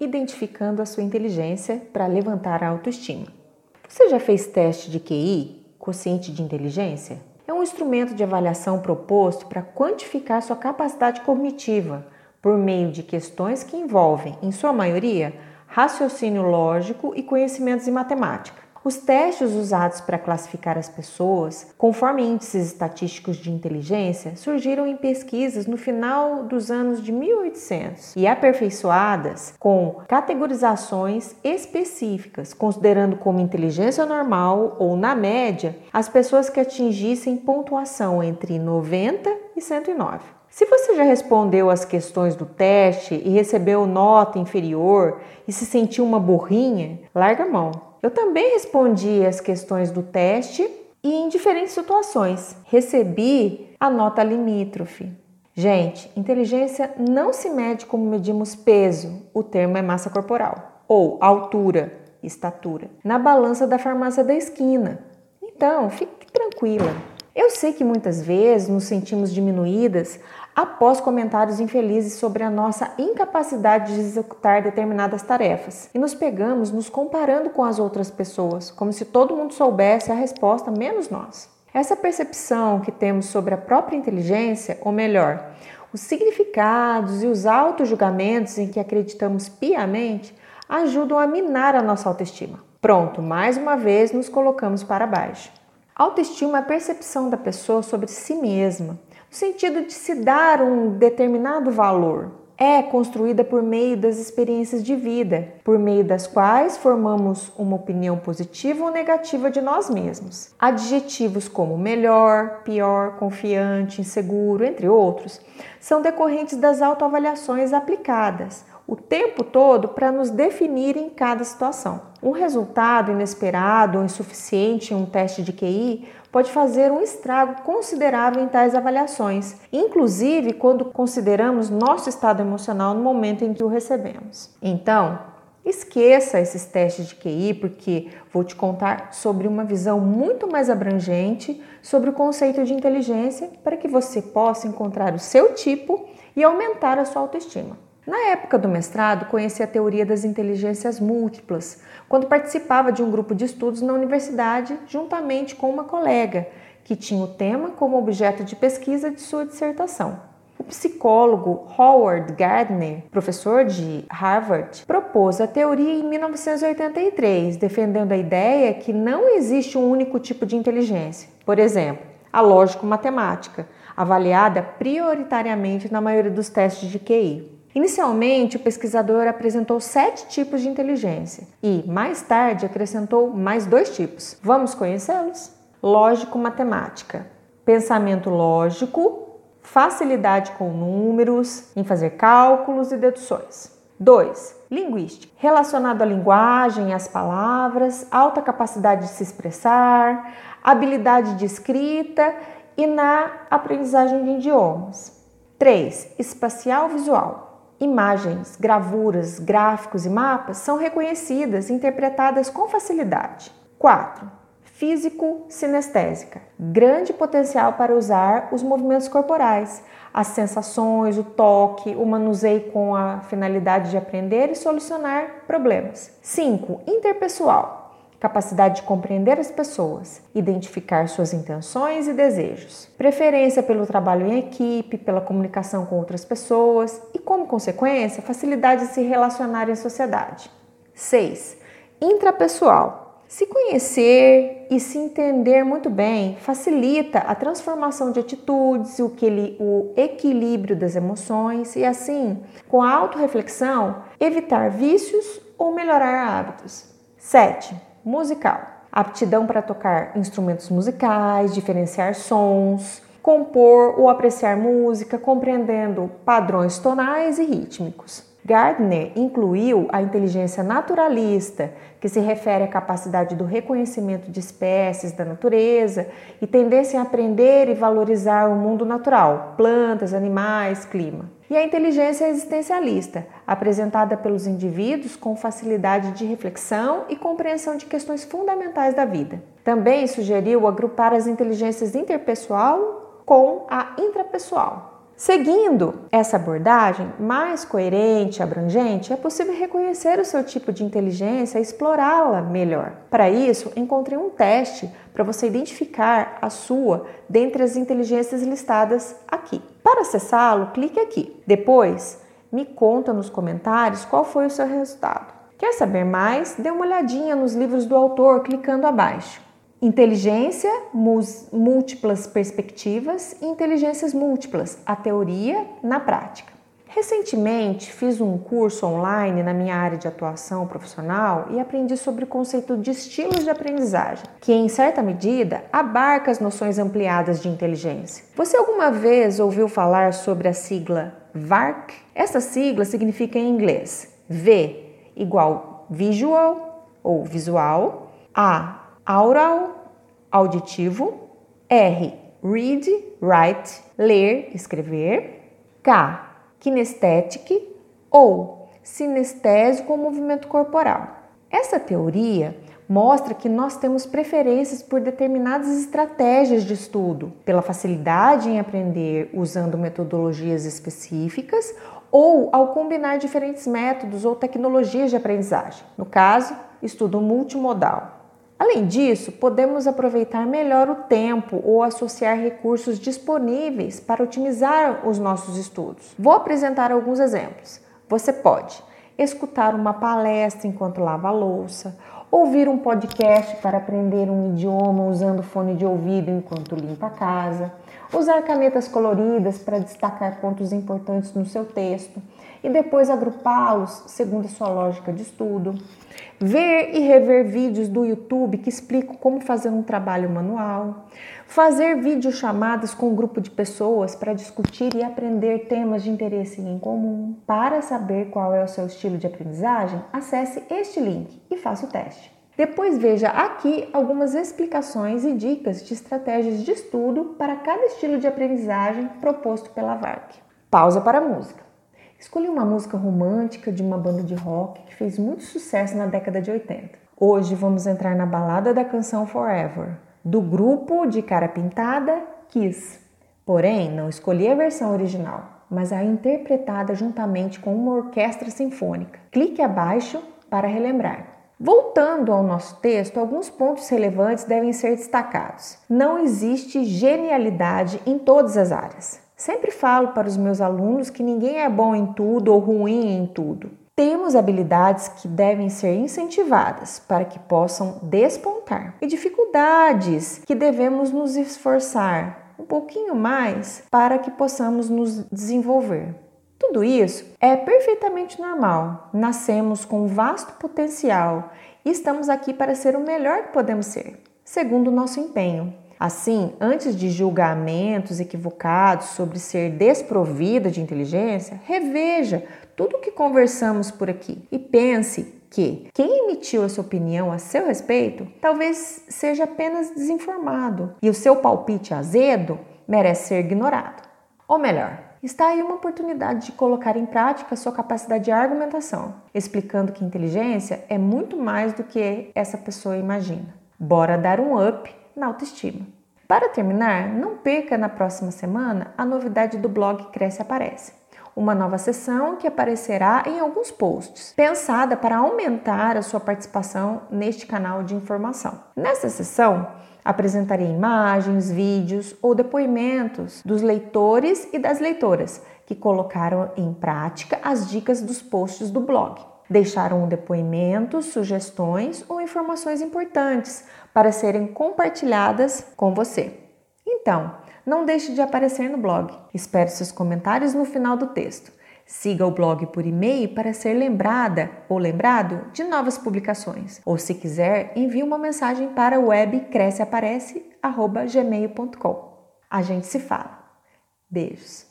identificando a sua inteligência para levantar a autoestima. Você já fez teste de QI, quociente de inteligência? É um instrumento de avaliação proposto para quantificar sua capacidade cognitiva por meio de questões que envolvem, em sua maioria, raciocínio lógico e conhecimentos em matemática. Os testes usados para classificar as pessoas, conforme índices estatísticos de inteligência, surgiram em pesquisas no final dos anos de 1800 e aperfeiçoadas com categorizações específicas, considerando como inteligência normal ou na média as pessoas que atingissem pontuação entre 90 e 109. Se você já respondeu as questões do teste e recebeu nota inferior e se sentiu uma burrinha, larga a mão. Eu também respondi as questões do teste e em diferentes situações. Recebi a nota limítrofe. Gente, inteligência não se mede como medimos peso, o termo é massa corporal, ou altura, estatura, na balança da farmácia da esquina. Então, fique tranquila. Eu sei que muitas vezes nos sentimos diminuídas após comentários infelizes sobre a nossa incapacidade de executar determinadas tarefas e nos pegamos nos comparando com as outras pessoas, como se todo mundo soubesse a resposta menos nós. Essa percepção que temos sobre a própria inteligência, ou melhor, os significados e os auto-julgamentos em que acreditamos piamente, ajudam a minar a nossa autoestima. Pronto, mais uma vez nos colocamos para baixo. Autoestima é a percepção da pessoa sobre si mesma, no sentido de se dar um determinado valor. É construída por meio das experiências de vida, por meio das quais formamos uma opinião positiva ou negativa de nós mesmos. Adjetivos como melhor, pior, confiante, inseguro, entre outros, são decorrentes das autoavaliações aplicadas o tempo todo para nos definir em cada situação. Um resultado inesperado ou insuficiente em um teste de QI pode fazer um estrago considerável em tais avaliações, inclusive quando consideramos nosso estado emocional no momento em que o recebemos. Então, esqueça esses testes de QI, porque vou te contar sobre uma visão muito mais abrangente sobre o conceito de inteligência para que você possa encontrar o seu tipo e aumentar a sua autoestima. Na época do mestrado, conheci a teoria das inteligências múltiplas, quando participava de um grupo de estudos na universidade, juntamente com uma colega, que tinha o tema como objeto de pesquisa de sua dissertação. O psicólogo Howard Gardner, professor de Harvard, propôs a teoria em 1983, defendendo a ideia que não existe um único tipo de inteligência. Por exemplo, a lógico-matemática, avaliada prioritariamente na maioria dos testes de QI. Inicialmente, o pesquisador apresentou sete tipos de inteligência e, mais tarde, acrescentou mais dois tipos. Vamos conhecê-los? Lógico-matemática, pensamento lógico, facilidade com números, em fazer cálculos e deduções. 2. Linguística, relacionado à linguagem, às palavras, alta capacidade de se expressar, habilidade de escrita e na aprendizagem de idiomas. 3. Espacial visual, imagens, gravuras, gráficos e mapas são reconhecidas e interpretadas com facilidade. 4. Físico-sinestésica. Grande potencial para usar os movimentos corporais, as sensações, o toque, o manuseio com a finalidade de aprender e solucionar problemas. 5. Interpessoal capacidade de compreender as pessoas, identificar suas intenções e desejos, preferência pelo trabalho em equipe, pela comunicação com outras pessoas e, como consequência, facilidade de se relacionar em sociedade. 6. Intrapessoal. Se conhecer e se entender muito bem facilita a transformação de atitudes, o, que, o equilíbrio das emoções e, assim, com a autorreflexão, evitar vícios ou melhorar hábitos. 7 musical. Aptidão para tocar instrumentos musicais, diferenciar sons, compor ou apreciar música, compreendendo padrões tonais e rítmicos. Gardner incluiu a inteligência naturalista, que se refere à capacidade do reconhecimento de espécies da natureza e tendência a aprender e valorizar o mundo natural, plantas, animais, clima. E a inteligência existencialista, apresentada pelos indivíduos com facilidade de reflexão e compreensão de questões fundamentais da vida. Também sugeriu agrupar as inteligências interpessoal com a intrapessoal. Seguindo essa abordagem mais coerente e abrangente, é possível reconhecer o seu tipo de inteligência e explorá-la melhor. Para isso, encontrei um teste para você identificar a sua dentre as inteligências listadas aqui. Para acessá-lo, clique aqui. Depois, me conta nos comentários qual foi o seu resultado. Quer saber mais? Dê uma olhadinha nos livros do autor clicando abaixo. Inteligência, múltiplas perspectivas e inteligências múltiplas, a teoria na prática. Recentemente fiz um curso online na minha área de atuação profissional e aprendi sobre o conceito de estilos de aprendizagem, que em certa medida abarca as noções ampliadas de inteligência. Você alguma vez ouviu falar sobre a sigla VARC? Essa sigla significa em inglês V igual visual ou visual, A aural, auditivo, R, read, write, ler, escrever, K, kinestético ou sinestésico ou movimento corporal. Essa teoria mostra que nós temos preferências por determinadas estratégias de estudo, pela facilidade em aprender usando metodologias específicas ou ao combinar diferentes métodos ou tecnologias de aprendizagem. No caso, estudo multimodal. Além disso, podemos aproveitar melhor o tempo ou associar recursos disponíveis para otimizar os nossos estudos. Vou apresentar alguns exemplos. Você pode escutar uma palestra enquanto lava a louça, ouvir um podcast para aprender um idioma usando fone de ouvido enquanto limpa a casa, usar canetas coloridas para destacar pontos importantes no seu texto e depois agrupá-los segundo a sua lógica de estudo, ver e rever vídeos do YouTube que explicam como fazer um trabalho manual, fazer videochamadas com um grupo de pessoas para discutir e aprender temas de interesse em comum. Para saber qual é o seu estilo de aprendizagem, acesse este link e faça o teste. Depois veja aqui algumas explicações e dicas de estratégias de estudo para cada estilo de aprendizagem proposto pela VARC. Pausa para a música. Escolhi uma música romântica de uma banda de rock que fez muito sucesso na década de 80. Hoje vamos entrar na balada da canção Forever, do grupo de cara pintada Kiss. Porém, não escolhi a versão original, mas a interpretada juntamente com uma orquestra sinfônica. Clique abaixo para relembrar. Voltando ao nosso texto, alguns pontos relevantes devem ser destacados. Não existe genialidade em todas as áreas. Sempre falo para os meus alunos que ninguém é bom em tudo ou ruim em tudo. Temos habilidades que devem ser incentivadas para que possam despontar e dificuldades que devemos nos esforçar um pouquinho mais para que possamos nos desenvolver. Tudo isso é perfeitamente normal. Nascemos com um vasto potencial e estamos aqui para ser o melhor que podemos ser, segundo o nosso empenho. Assim, antes de julgamentos equivocados sobre ser desprovida de inteligência, reveja tudo o que conversamos por aqui e pense que quem emitiu essa opinião a seu respeito talvez seja apenas desinformado e o seu palpite azedo merece ser ignorado. Ou melhor, está aí uma oportunidade de colocar em prática sua capacidade de argumentação, explicando que inteligência é muito mais do que essa pessoa imagina. Bora dar um up na autoestima. Para terminar, não perca na próxima semana a novidade do blog Cresce Aparece. Uma nova sessão que aparecerá em alguns posts, pensada para aumentar a sua participação neste canal de informação. Nessa sessão, apresentarei imagens, vídeos ou depoimentos dos leitores e das leitoras que colocaram em prática as dicas dos posts do blog deixaram um depoimento, sugestões ou informações importantes para serem compartilhadas com você. Então, não deixe de aparecer no blog. Espero seus comentários no final do texto. Siga o blog por e-mail para ser lembrada ou lembrado de novas publicações. Ou se quiser, envie uma mensagem para o web cresceaparece@gmail.com. A gente se fala. Beijos.